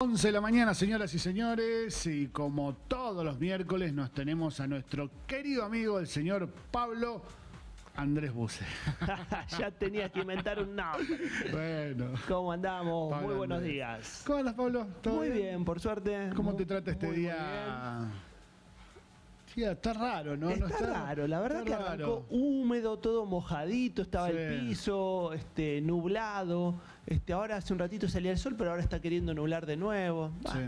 11 de la mañana, señoras y señores, y como todos los miércoles nos tenemos a nuestro querido amigo, el señor Pablo Andrés Buse. ya tenías que inventar un nombre. Bueno. ¿Cómo andamos? Pablo Muy buenos Andrés. días. ¿Cómo andas, Pablo? ¿Todo Muy bien? por suerte. ¿Cómo Muy- te trata este día? Está raro, ¿no? Está, raro, la verdad que raro. arrancó húmedo, todo mojadito, estaba el piso, este, nublado. Este, ahora hace un ratito salía el sol, pero ahora está queriendo nublar de nuevo. Bah, Sí.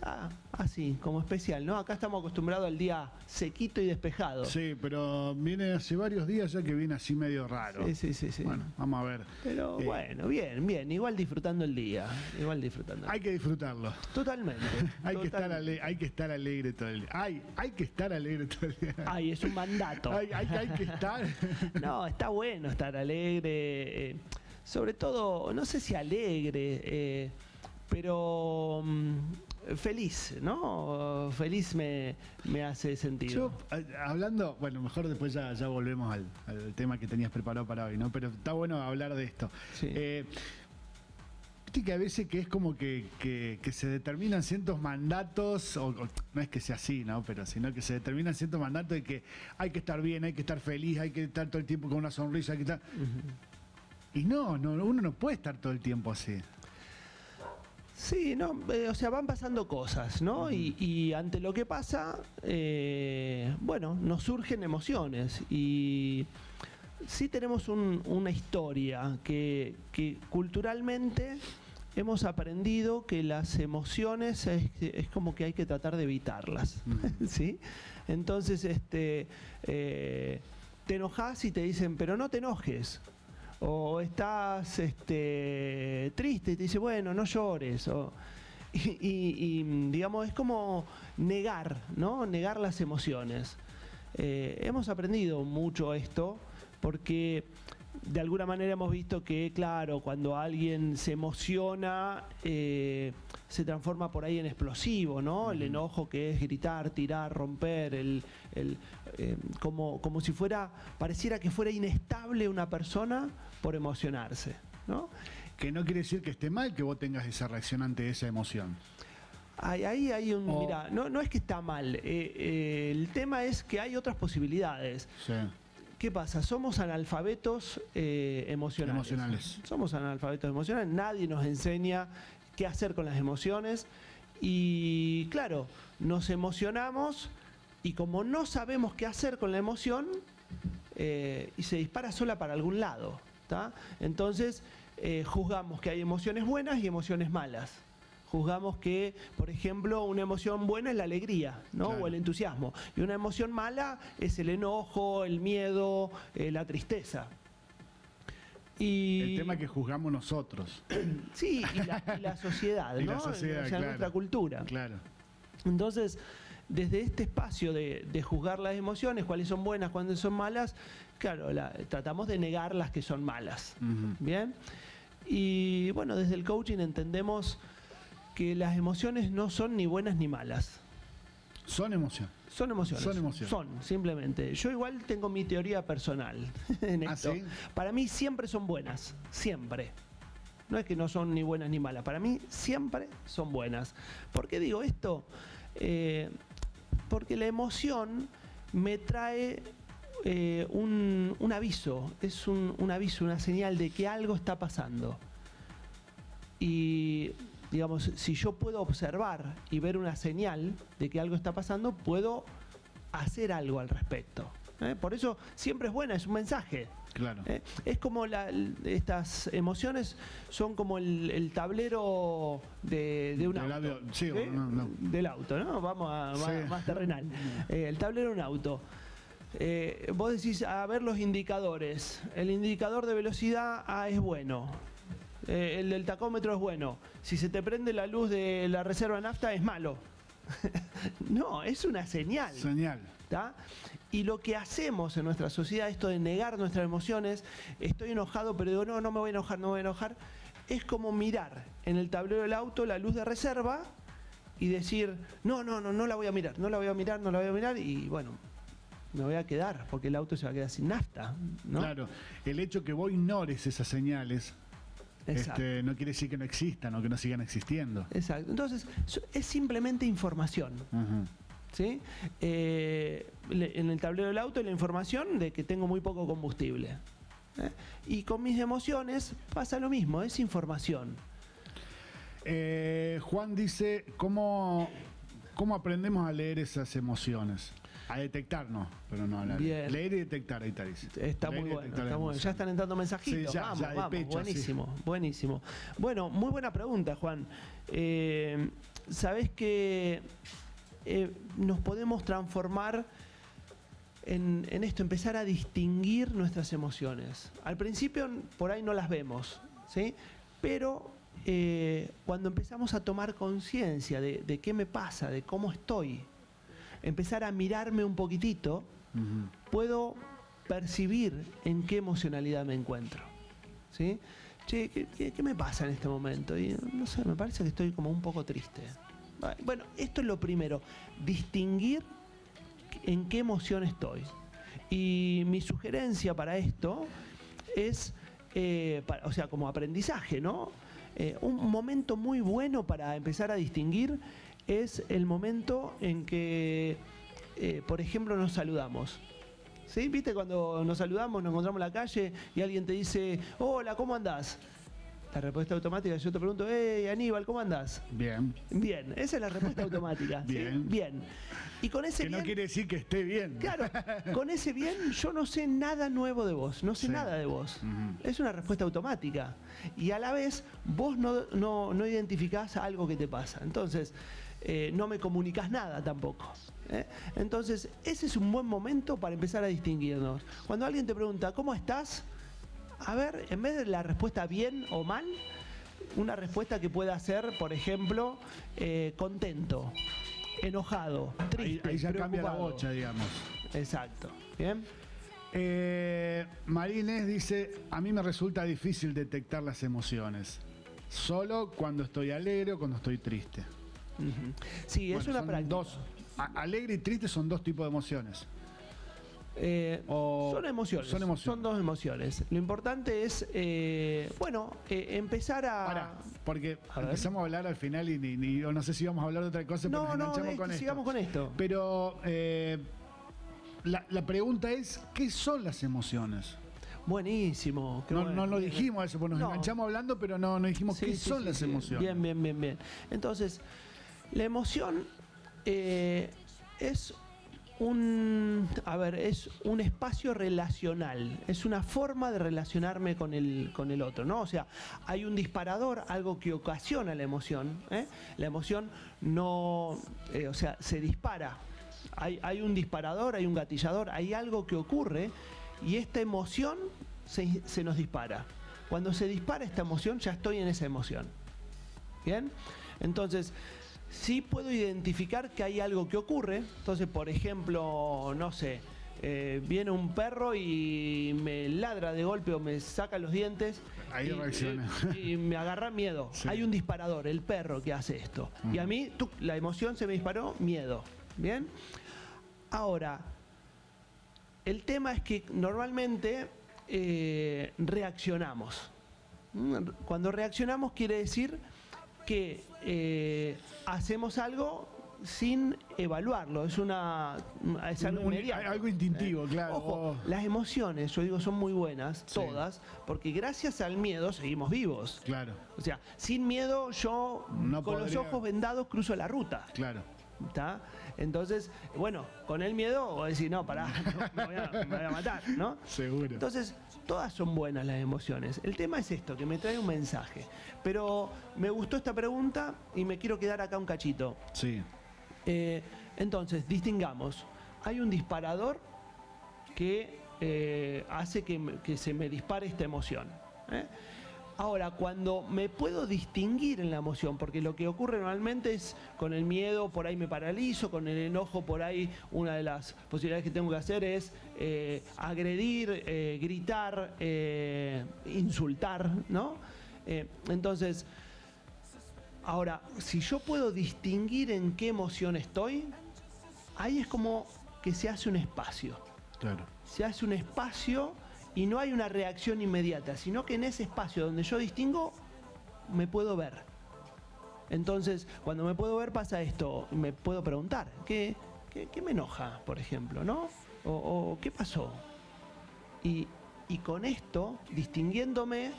Está así, como especial, ¿no? Acá estamos acostumbrados al día sequito y despejado. Sí, pero viene hace varios días ya que viene así medio raro. sí, sí, sí, sí. Bueno, vamos a ver. Pero Eh, bueno, bien, bien. Igual disfrutando el día. Igual disfrutando. Hay que disfrutarlo. Totalmente. Hay que, estar totalmente. ale- hay que estar alegre todo el día. Hay, hay que estar alegre todo el día. Ay, es un mandato. Hay, hay- hay que estar. No, está bueno estar alegre. Sobre todo, no sé si alegre, eh, pero mm, feliz, ¿no? Feliz me, me hace sentido. Yo, eh, hablando, bueno, mejor después ya, ya volvemos al, al tema que tenías preparado para hoy, ¿no? Pero está bueno hablar de esto. Sí. Eh, Viste que a veces que es como que, que- que se determinan ciertos mandatos, o, o no es que sea así, ¿no? Pero sino que se determinan ciertos mandatos de que hay que estar bien, hay que estar feliz, hay que estar todo el tiempo con una sonrisa, hay que estar... Y no, no, uno no puede estar todo el tiempo así. Sí, no, eh, o sea, van pasando cosas, ¿no? y, y ante lo que pasa, eh, bueno, nos surgen emociones y sí tenemos un- una historia que, que culturalmente hemos aprendido que las emociones es, es como que hay que tratar de evitarlas, ¿sí? Entonces, este, eh, te enojas y te dicen, pero no te enojes. O estás este, triste y te dice, bueno, no llores. O, y, digamos, es como negar, ¿no? Negar las emociones. Eh, hemos aprendido mucho esto porque de alguna manera hemos visto que, claro, cuando alguien se emociona, eh, se transforma por ahí en explosivo, ¿no? El enojo que es gritar, tirar, romper, el, el, eh, como, como si fuera, pareciera que fuera inestable una persona por emocionarse, ¿no? Que no quiere decir que esté mal que vos tengas esa reacción ante esa emoción. Ahí, ahí hay un. Mira, no, no es que está mal. eh, eh, el tema es que hay otras posibilidades. Sí. ¿Qué pasa? Somos analfabetos eh, emocionales. Emocionales. Somos analfabetos emocionales. Nadie nos enseña qué hacer con las emociones. Y claro, nos emocionamos y como no sabemos qué hacer con la emoción, eh, y se dispara sola para algún lado. ¿tá? Entonces, eh, juzgamos que hay emociones buenas y emociones malas. Juzgamos que, por ejemplo, una emoción buena es la alegría, ¿no? Claro. O el entusiasmo. Y una emoción mala es el enojo, el miedo, eh, la tristeza. Y El tema que juzgamos nosotros. sí, y la, y la sociedad, Y ¿no? la sociedad, o sea, claro. nuestra cultura. Claro. Entonces, desde este espacio de, de juzgar las emociones, cuáles son buenas, cuáles son malas, claro, la- tratamos de negar las que son malas. Bien. Y bueno, desde el coaching entendemos que las emociones no son ni buenas ni malas. Son emoción. Son emociones. Son emociones. Son, simplemente. Yo igual tengo mi teoría personal en ¿Ah, esto. sí? Para mí siempre son buenas. Siempre. No es que no son ni buenas ni malas. Para mí siempre son buenas. ¿Por qué digo esto? Eh, porque la emoción me trae eh, un, un aviso. Es un, un aviso, una señal de que algo está pasando. Y digamos, si yo puedo observar y ver una señal de que algo está pasando, puedo hacer algo al respecto. ¿eh? Por eso siempre es buena, es un mensaje. Claro. ¿eh? Es como la- estas emociones son como el, el tablero de, de un Del auto. sí, ¿eh? no, no. Del auto, ¿no? Vamos a más, Sí. más terrenal. El tablero de un auto. Vos decís, a ver los indicadores. El indicador de velocidad ah, es bueno. Eh, el del tacómetro es bueno. Si se te prende la luz de la reserva de nafta es malo. no, es una señal. Señal. ¿tá? Y lo que hacemos en nuestra sociedad, esto de negar nuestras emociones, estoy enojado, pero digo, no, no me voy a enojar, no me voy a enojar, es como mirar en el tablero del auto la luz de reserva y decir, no, no, no, no la voy a mirar, no la voy a mirar, no la voy a mirar, y bueno, me voy a quedar, porque el auto se va a quedar sin nafta, ¿no? Claro. El hecho que vos ignores esas señales. Este, no quiere decir que no existan o que no sigan existiendo. Exacto. Entonces, es simplemente información. ¿sí? Eh, en el tablero del auto la información de que tengo muy poco combustible. ¿eh? Y con mis emociones pasa lo mismo, es información. Eh, Juan dice, ¿cómo, ¿cómo aprendemos a leer esas emociones? A detectar, no, pero no leer. Bien. Leer y detectar, ahí está, dice. Está Leer muy bueno, está muy. Ya están entrando mensajitos. Sí, ya, vamos, ya, vamos. pecho, buenísimo, buenísimo. Bueno, muy buena pregunta, Juan. Eh, Sabes que eh, nos podemos transformar en, en esto, empezar a distinguir nuestras emociones. Al principio por ahí no las vemos, ¿sí? Pero eh, cuando empezamos a tomar conciencia de, de qué me pasa, de cómo estoy, empezar a mirarme un poquitito, puedo percibir en qué emocionalidad me encuentro. ¿Sí? Che, ¿qué, qué- qué me pasa en este momento? Y no sé, me parece que estoy como un poco triste. Bueno, esto es lo primero, distinguir en qué emoción estoy. Y mi sugerencia para esto es, eh, o sea, como aprendizaje, ¿no? Eh, un momento muy bueno para empezar a distinguir es el momento en que, eh, por ejemplo, nos saludamos. ¿Sí? ¿Viste cuando nos saludamos, nos encontramos en la calle y alguien te dice, hola, ¿cómo andás? La respuesta automática, yo te pregunto, hey, Aníbal, ¿cómo andás? Bien. Bien, esa es la respuesta automática. ¿sí? Bien. Bien. Y con ese Que no quiere decir que esté bien. claro, con ese bien yo no sé nada nuevo de vos, no sé Sí. nada de vos. Es una respuesta automática. Y a la vez vos no, no, no identificás algo que te pasa. Entonces, eh, no me comunicás nada tampoco. ¿eh? Entonces, ese es un buen momento para empezar a distinguirnos. Cuando alguien te pregunta, ¿cómo estás? A ver, en vez de la respuesta bien o mal, una respuesta que pueda ser, por ejemplo, eh, contento, enojado, triste, ahí ya cambia la bocha, digamos. Exacto. ¿Bien? Eh, dice, a mí me resulta difícil detectar las emociones. Solo cuando estoy alegre o cuando estoy triste. Sí, es una práctica. dos. alegre y triste son dos tipos de emociones. Eh, O- son emociones. son emociones. Son dos emociones. Lo importante es, eh, bueno, eh, empezar a. Pará, porque A empezamos a hablar al final y no sé si vamos a hablar de otra cosa, pero No, nos no, enganchamos es con esto. sigamos con esto. Pero la, la pregunta es, ¿qué son las emociones? Buenísimo. No, bueno. no lo dijimos eso, porque nos No. enganchamos hablando, pero no, no dijimos Sí, qué sí, son sí, las emociones. Bien, bien, bien, bien. Entonces, la emoción eh, es un, a ver, es un espacio relacional, es una forma de relacionarme con el, con el otro, ¿no? O sea, hay un disparador, algo que ocasiona la emoción. ¿eh? La emoción no, eh, o sea, se dispara. Hay, hay un disparador, hay un gatillador, hay algo que ocurre y esta emoción se, se nos dispara. Cuando se dispara esta emoción, ya estoy en esa emoción. ¿Bien? Entonces, sí puedo identificar que hay algo que ocurre. Entonces, por ejemplo, no sé, eh, viene un perro y me ladra de golpe o me saca los dientes. Ahí y, reacciona. y- y me agarra miedo. Sí. Hay un disparador, el perro que hace esto. Y a mí, tuc, la emoción se me disparó, miedo. ¿Bien? Ahora, el tema es que normalmente eh, reaccionamos. Mm, Cuando reaccionamos quiere decir que eh, hacemos algo sin evaluarlo, es una es algo Un- inmediato. algo instintivo, claro. Ojo, Oh. las emociones, yo digo, son muy buenas, Sí. todas, porque gracias al miedo seguimos vivos. Claro, O sea, sin miedo yo No con los ojos vendados cruzo la ruta. claro. ¿Está? Entonces, bueno, con el miedo, o decir, no, pará, me voy a, me voy a matar, ¿no? Seguro. Entonces, todas son buenas las emociones. El tema es esto, que me trae un mensaje. Pero me gustó esta pregunta y me quiero quedar acá un cachito. Sí. Eh, entonces, distingamos. Hay un disparador que eh, hace que, que se me dispare esta emoción. ¿eh? Ahora, cuando me puedo distinguir en la emoción, porque lo que ocurre normalmente es con el miedo, por ahí me paralizo, con el enojo, por ahí una de las posibilidades que tengo que hacer es eh, agredir, eh, gritar, eh, insultar, ¿no? Entonces, Ahora, si yo puedo distinguir en qué emoción estoy, ahí es como que se hace un espacio. Claro. Se hace un espacio y no hay una reacción inmediata, sino que en ese espacio donde yo distingo, me puedo ver. Entonces, cuando me puedo ver pasa esto, me puedo preguntar, ¿qué, qué, me enoja, por ejemplo, ¿no? O, ¿qué pasó? Y, y con esto, distinguiéndome,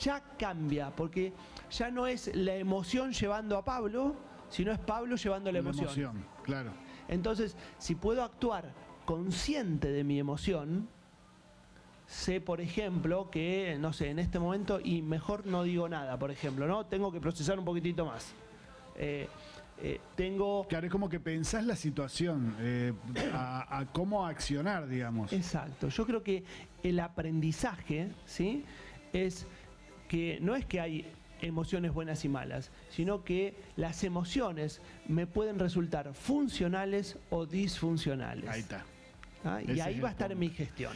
ya cambia, porque ya no es la emoción llevando a Pablo, sino es Pablo llevando la, emoción. emoción. Claro. Entonces, si puedo actuar consciente de mi emoción, sé, por ejemplo, que, no sé, en este momento, y mejor no digo nada, por ejemplo, ¿no? Tengo que procesar un poquitito más. Eh, eh, tengo... Claro, es como que pensás la situación, eh, a, cómo accionar, digamos. Exacto. Yo creo que el aprendizaje, ¿sí? Es que no es que hay emociones buenas y malas, sino que las emociones me pueden resultar funcionales o disfuncionales. Ahí está. ¿Ah? Y ahí va a estar mi gestión.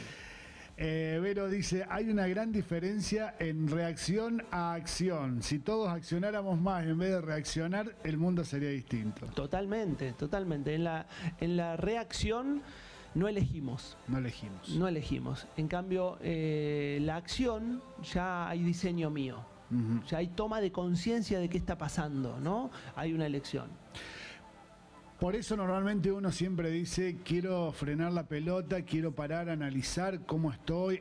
Eh, Vero dice, hay una gran diferencia en reacción a acción. Si todos accionáramos más en vez de reaccionar, el mundo sería distinto. Totalmente, totalmente. En la, en la reacción no elegimos. No elegimos. No elegimos. En cambio, eh, la acción ya hay diseño mío. Ya hay toma de conciencia de qué está pasando, ¿no? Hay una elección. Por eso normalmente uno siempre dice, quiero frenar la pelota, quiero parar, analizar cómo estoy,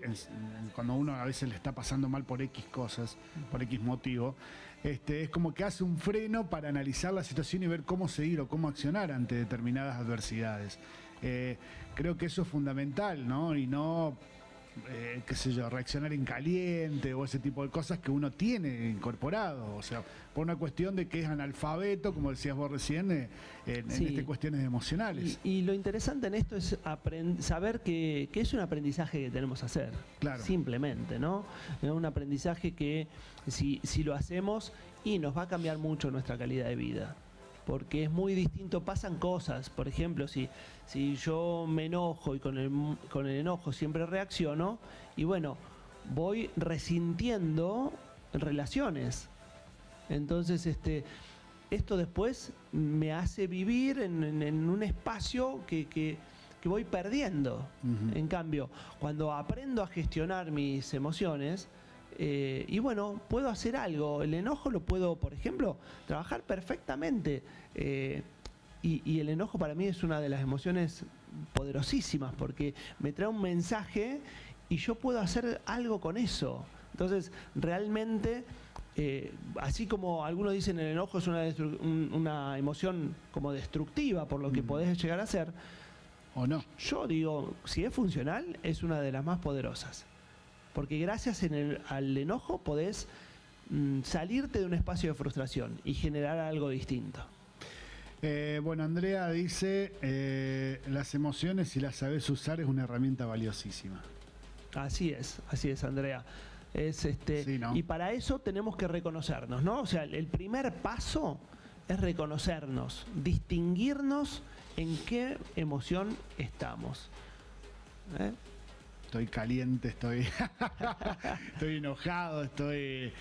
cuando uno a veces le está pasando mal por X cosas, por X motivo, este, es como que hace un freno para analizar la situación y ver cómo seguir o cómo accionar ante determinadas adversidades. Eh, creo que eso es fundamental, ¿no? Y no eh, qué sé yo, reaccionar en caliente o ese tipo de cosas que uno tiene incorporado. O sea, por una cuestión de que es analfabeto, como decías vos recién, eh, en, estas cuestiones emocionales. Y, lo interesante en esto es saber que, es un aprendizaje que tenemos que hacer. Claro. Simplemente, ¿no? Es un aprendizaje que si, si lo hacemos y nos va a cambiar mucho nuestra calidad de vida porque es muy distinto, pasan cosas, por ejemplo, si, si yo me enojo y con el, con el enojo siempre reacciono, y bueno, voy resintiendo relaciones. Entonces, este, esto después me hace vivir en, un espacio que, voy perdiendo. En cambio, cuando aprendo a gestionar mis emociones, eh, y bueno, puedo hacer algo. El enojo lo puedo, por ejemplo, trabajar perfectamente. Eh, y, el enojo para mí es una de las emociones poderosísimas porque me trae un mensaje y yo puedo hacer algo con eso. Entonces, realmente, eh, así como algunos dicen el enojo es una, una emoción como destructiva por lo que podés llegar a ser, ¿o no? Yo digo, si es funcional, es una de las más poderosas. Porque gracias al enojo podés mm, salirte de un espacio de frustración y generar algo distinto. Eh, bueno, Andrea dice, eh, las emociones, si las sabes usar, es una herramienta valiosísima. Así es, así es, Andrea. Es este, Y para eso tenemos que reconocernos, ¿no? O sea, el primer paso es reconocernos, distinguirnos en qué emoción estamos. ¿Eh? Estoy caliente, estoy, estoy enojado, estoy...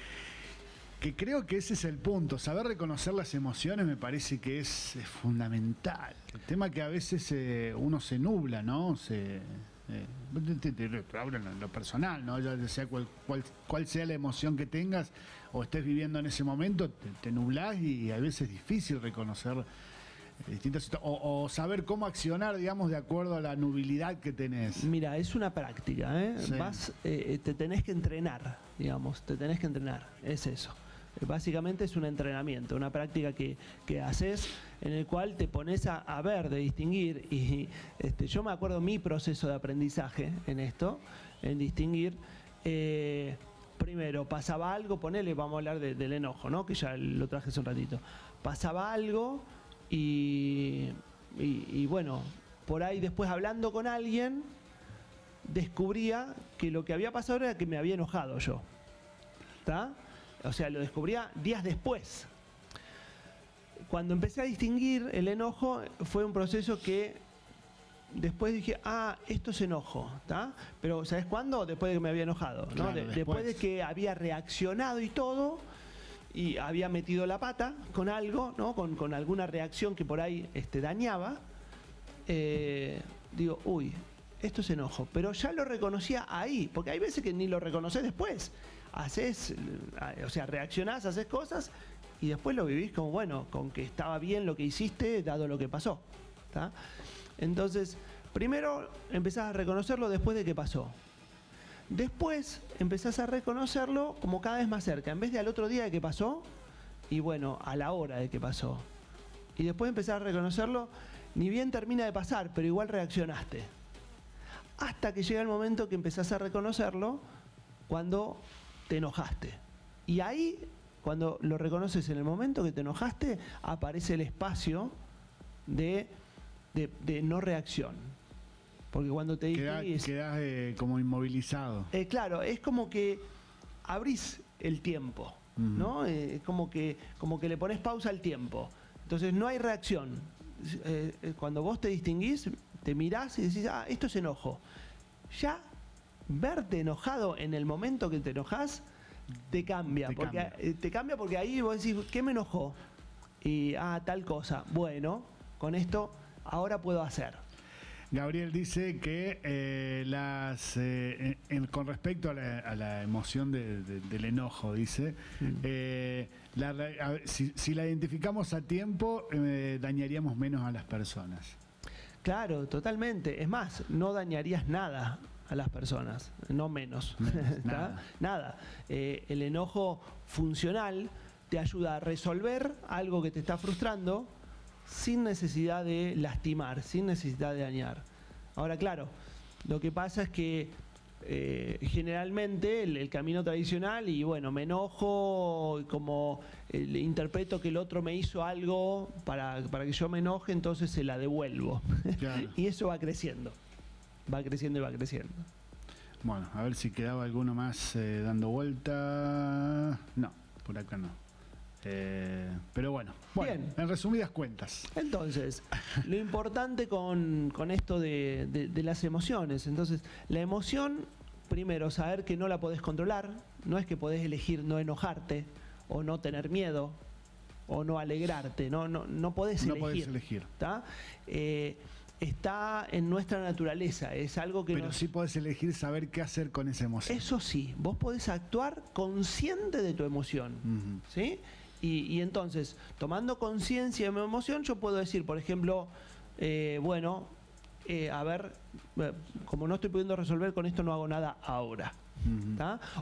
Que creo que ese es el punto, saber reconocer las emociones me parece que es, fundamental. El tema que a veces eh, uno se nubla, ¿no? Se, eh, en lo personal, ¿no? Ya sea cual, cual, sea la emoción que tengas o estés viviendo en ese momento, te, te nublás y a veces es difícil reconocer distintas o, o, saber cómo accionar, digamos, de acuerdo a la nubilidad que tenés. Mira, es una práctica, ¿eh? Vas, eh, te tenés que entrenar, digamos, te tenés que entrenar, es eso. Básicamente es un entrenamiento, una práctica que, que haces en el cual te pones a, ver, de distinguir. Y este, yo me acuerdo mi proceso de aprendizaje en esto, en distinguir. Eh, primero, pasaba algo, ponele, vamos a hablar del enojo, ¿no? Que ya lo traje hace un ratito. Pasaba algo y, bueno, por ahí después hablando con alguien, descubría que lo que había pasado era que me había enojado yo. ¿Está? O sea, lo descubría días después. Cuando empecé a distinguir el enojo, fue un proceso que después dije, ah, esto es enojo, ¿está? Pero ¿sabes cuándo? Después de que me había enojado, después de que había reaccionado y todo, y había metido la pata con algo, ¿no? con, alguna reacción que por ahí este, dañaba, eh, digo, uy, esto es enojo, pero ya lo reconocía ahí, porque hay veces que ni lo reconoces después. Haces, eh, o sea, reaccionás, haces cosas y después lo vivís como, bueno, con que estaba bien lo que hiciste, dado lo que pasó. Entonces, primero empezás a reconocerlo después de que pasó. Después empezás a reconocerlo como cada vez más cerca, en vez de al otro día de que pasó, y bueno, a la hora de que pasó. Y después empezás a reconocerlo, ni bien termina de pasar, pero igual reaccionaste. Hasta que llega el momento que empezás a reconocerlo cuando te enojaste. Y ahí, cuando lo reconoces en el momento que te enojaste, aparece el espacio de, de- de no reacción. Porque cuando te Quedás, distinguís- quedás, eh, como inmovilizado. eh, claro, es como que abrís el tiempo, ¿no? Eh, Es como que, como que le pones pausa al tiempo. Entonces no hay reacción. Cuando vos te distinguís, te mirás y decís, ah, esto es enojo. Ya verte enojado en el momento que te enojas te cambia. Te porque, cambia. te cambia porque ahí vos decís, ¿qué me enojó? Y, ah, tal cosa. Bueno, con esto ahora puedo hacer. Gabriel dice que eh, las eh, en- con respecto a la, a la emoción de- de- del enojo, dice, eh, la a ver, si, si la identificamos a tiempo, eh, dañaríamos menos a las personas. Claro, totalmente. Es más, no dañarías nada a las personas, no menos. Nada. Nada. Eh, el enojo funcional te ayuda a resolver algo que te está frustrando sin necesidad de lastimar, sin necesidad de dañar. Ahora, claro, lo que pasa es que eh, generalmente el, el camino tradicional y bueno, me enojo, como eh, interpreto que el otro me hizo algo para, para que yo me enoje, entonces se la devuelvo. Claro. y eso va creciendo, va creciendo y va creciendo. Bueno, a ver si quedaba alguno más eh, dando vuelta. No, por acá no. Eh, pero bueno, bueno, Bien. en resumidas cuentas. Entonces, lo importante con, con esto de, de- de las emociones, entonces, la emoción, primero, saber que no la podés controlar, no es que podés elegir no enojarte o no tener miedo o no alegrarte, no, no, no podés No elegir. podés elegir. ¿tá? Eh, está en nuestra naturaleza, es algo que Pero nos- sí podés elegir saber qué hacer con esa emoción. Eso sí, vos podés actuar consciente de tu emoción. ¿Sí? Y, y entonces, tomando conciencia de mi emoción, yo puedo decir, por ejemplo, eh, bueno, eh, a ver, eh, como no estoy pudiendo resolver con esto, no hago nada ahora.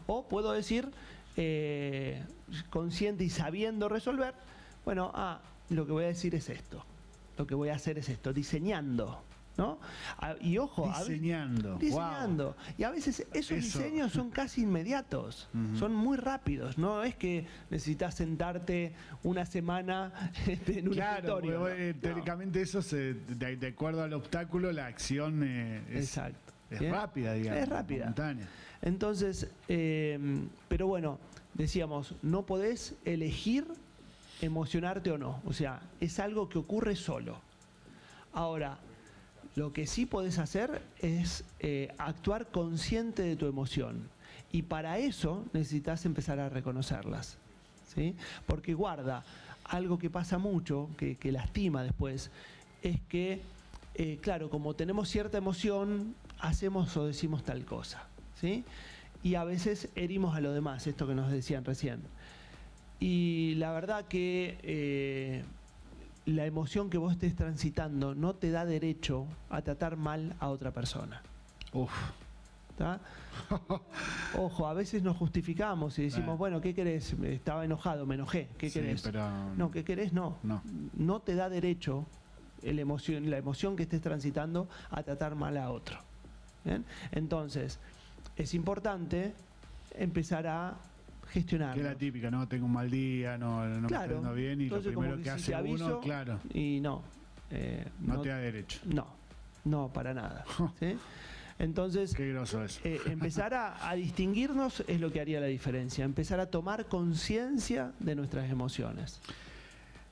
O puedo decir, eh, consciente y sabiendo resolver, bueno, ah, lo que voy a decir es esto. Lo que voy a hacer es esto, diseñando. ¿No? Y ojo, a Diseñando. wow. diseñando. Y a veces esos Eso. diseños son casi inmediatos, son muy rápidos. No es que necesitas sentarte una semana este, en un Claro, escritorio. porque, eh, ¿no? teóricamente eso, se, de, de acuerdo al obstáculo, la acción eh, es, Exacto. es rápida, digamos. Es rápida. momentánea. Entonces, eh, pero bueno, decíamos, no podés elegir emocionarte o no. O sea, es algo que ocurre solo. Ahora, lo que sí podés hacer es eh, actuar consciente de tu emoción. Y para eso necesitas empezar a reconocerlas. ¿sí? Porque guarda, algo que pasa mucho, que, lastima después, es que, eh, claro, como tenemos cierta emoción, hacemos o decimos tal cosa. ¿sí? Y a veces herimos a los demás, esto que nos decían recién. Y la verdad que eh, la emoción que vos estés transitando no te da derecho a tratar mal a otra persona. Uf. ¿tá? Ojo, a veces nos justificamos y decimos, Eh. bueno, ¿qué querés? Estaba enojado, me enojé, ¿qué Sí, querés? pero- No, ¿qué querés? No. No. No te da derecho el emoción, la emoción que estés transitando a tratar mal a otro. ¿Bien? Entonces, es importante empezar a gestionar. Que es la típica, no tengo un mal día, no, no me Claro. yendo bien, y Entonces, lo primero que, que si hace aviso, uno, claro, Y no. eh, no, te da derecho. No, no, para nada. ¿sí? Entonces, Qué groso eso. eh, empezar a, a distinguirnos es lo que haría la diferencia. Empezar a tomar conciencia de nuestras emociones.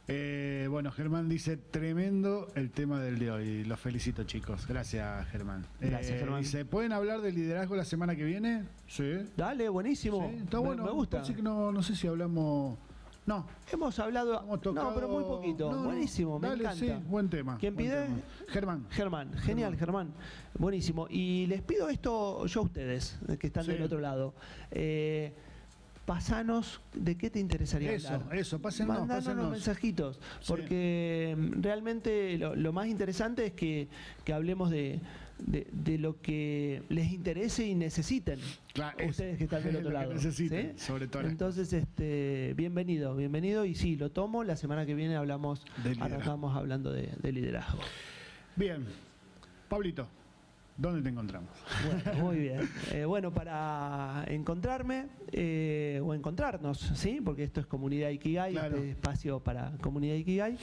Eh, bueno, Germán dice, tremendo el tema del de hoy. Los felicito, chicos. Gracias, Germán. Gracias, Germán. Dice, ¿pueden hablar de liderazgo la semana que viene? Sí. Dale, buenísimo. Sí, está Me- bueno. Me, gusta. Parece que no, no sé si hablamos No. Hemos hablado. Hemos No, tocado- pero muy poquito. No, no. Buenísimo, me Dale, encanta. sí, buen tema. ¿Quién buen pide? tema. Germán. Germán, genial, Germán. Buenísimo. Y les pido esto yo a ustedes, eh, que están Sí. del otro lado. Eh, pasanos de qué te interesaría Eso, hablar. eso, pásennos, Mandanos pásennos. los mensajitos, porque mm, realmente lo, lo más interesante es que, que hablemos de, de- de lo que les interese y necesiten. Claro, ustedes que están del otro lado. necesiten, ¿sí? sobre todo Entonces, este, bienvenido, bienvenido. Y sí, lo tomo. La semana que viene hablamos, arrancamos hablando de, de liderazgo. Bien. Pablito, ¿dónde te encontramos? Bueno, muy bien. Eh, bueno, para encontrarme eh, o encontrarnos, ¿sí? Porque esto es Comunidad Ikigai, Claro. este espacio para Comunidad Ikigai,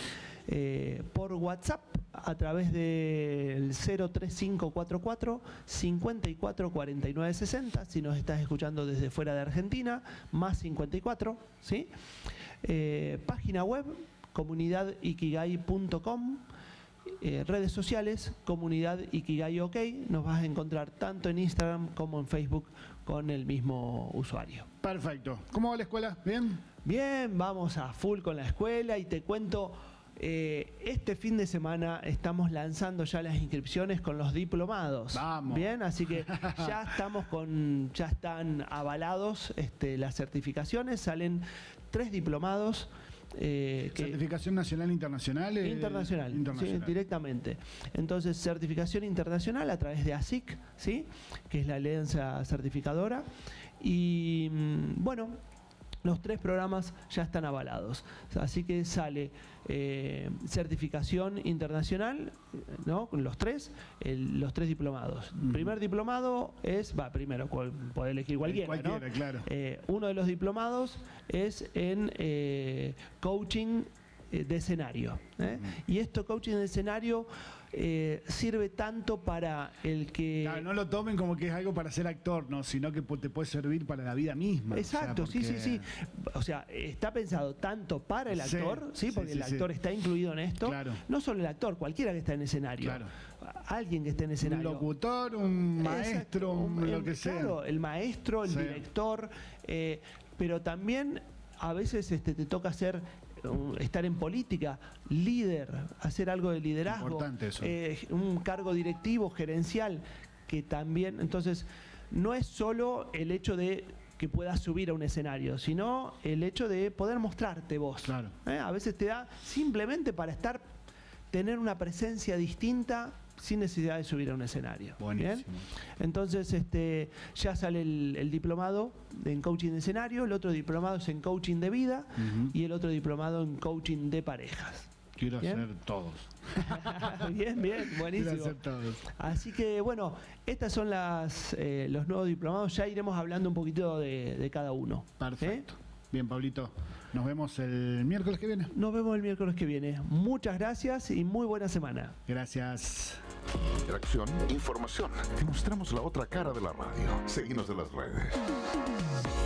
eh, por WhatsApp a través del 03544 544960 si nos estás escuchando desde fuera de Argentina, más 54, ¿sí? Página web comunidadikigai.com eh, redes sociales, comunidad Ikigai OK, nos vas a encontrar tanto en Instagram como en Facebook con el mismo usuario. Perfecto. ¿Cómo va la escuela? ¿Bien? Bien, vamos a full con la escuela y te cuento, eh, este fin de semana estamos lanzando ya las inscripciones con los diplomados. Vamos. Bien, así que ya estamos con, ya están avalados este, las certificaciones, salen tres diplomados. Eh, que- ¿Certificación nacional e internacional? eh, Internacional, internacional. sí, directamente. Entonces, certificación internacional a través de ASIC, ¿sí? que es la alianza certificadora. Y mm, bueno, los tres programas ya están avalados. Así que sale eh, certificación internacional, ¿no? Con los tres, el- los tres diplomados. Primer diplomado es, va, primero, cual- puede elegir cualquiera, ¿no? Cualquiera, claro. Eh, uno de los diplomados es en eh, coaching de escenario. ¿eh? Y esto, coaching de escenario, eh, sirve tanto para el que... Claro, no lo tomen como que es algo para ser actor, no, sino que te puede servir para la vida misma. o sea, Exacto, sí, sí, sí. O sea, está pensado tanto para el actor, sí, sí, porque sí, el sí. actor está incluido en esto. Claro. No solo el actor, cualquiera que está en escenario. Claro. Alguien que esté en Un escenario. locutor, un maestro, un- lo que sea. Claro, el maestro, el director, eh, pero también a veces este, te toca hacer um, estar en política, líder, hacer algo de liderazgo, Importante eso. eh, un cargo directivo, gerencial, que también, entonces, no es solo el hecho de que puedas subir a un escenario, sino el hecho de poder mostrarte vos. Claro. ¿eh? A veces te da simplemente para estar, tener una presencia distinta sin necesidad de subir a un escenario. ¿Bien? Buenísimo. Entonces, este, ya sale el, el diplomado en coaching de escenario, el otro diplomado es en coaching de vida y el otro diplomado en coaching de parejas. Quiero Bien. hacer todos. bien, bien, Quiero buenísimo. hacer todos. Así que bueno, estas son las eh, los nuevos diplomados. Ya iremos hablando un poquito de, de cada uno. ¿eh? Perfecto. Bien, Pablito. Nos vemos el miércoles que viene. Nos vemos el miércoles que viene. Muchas gracias y muy buena semana. Gracias. Interacción, información. Te mostramos la otra cara de la radio. Seguimos en las redes.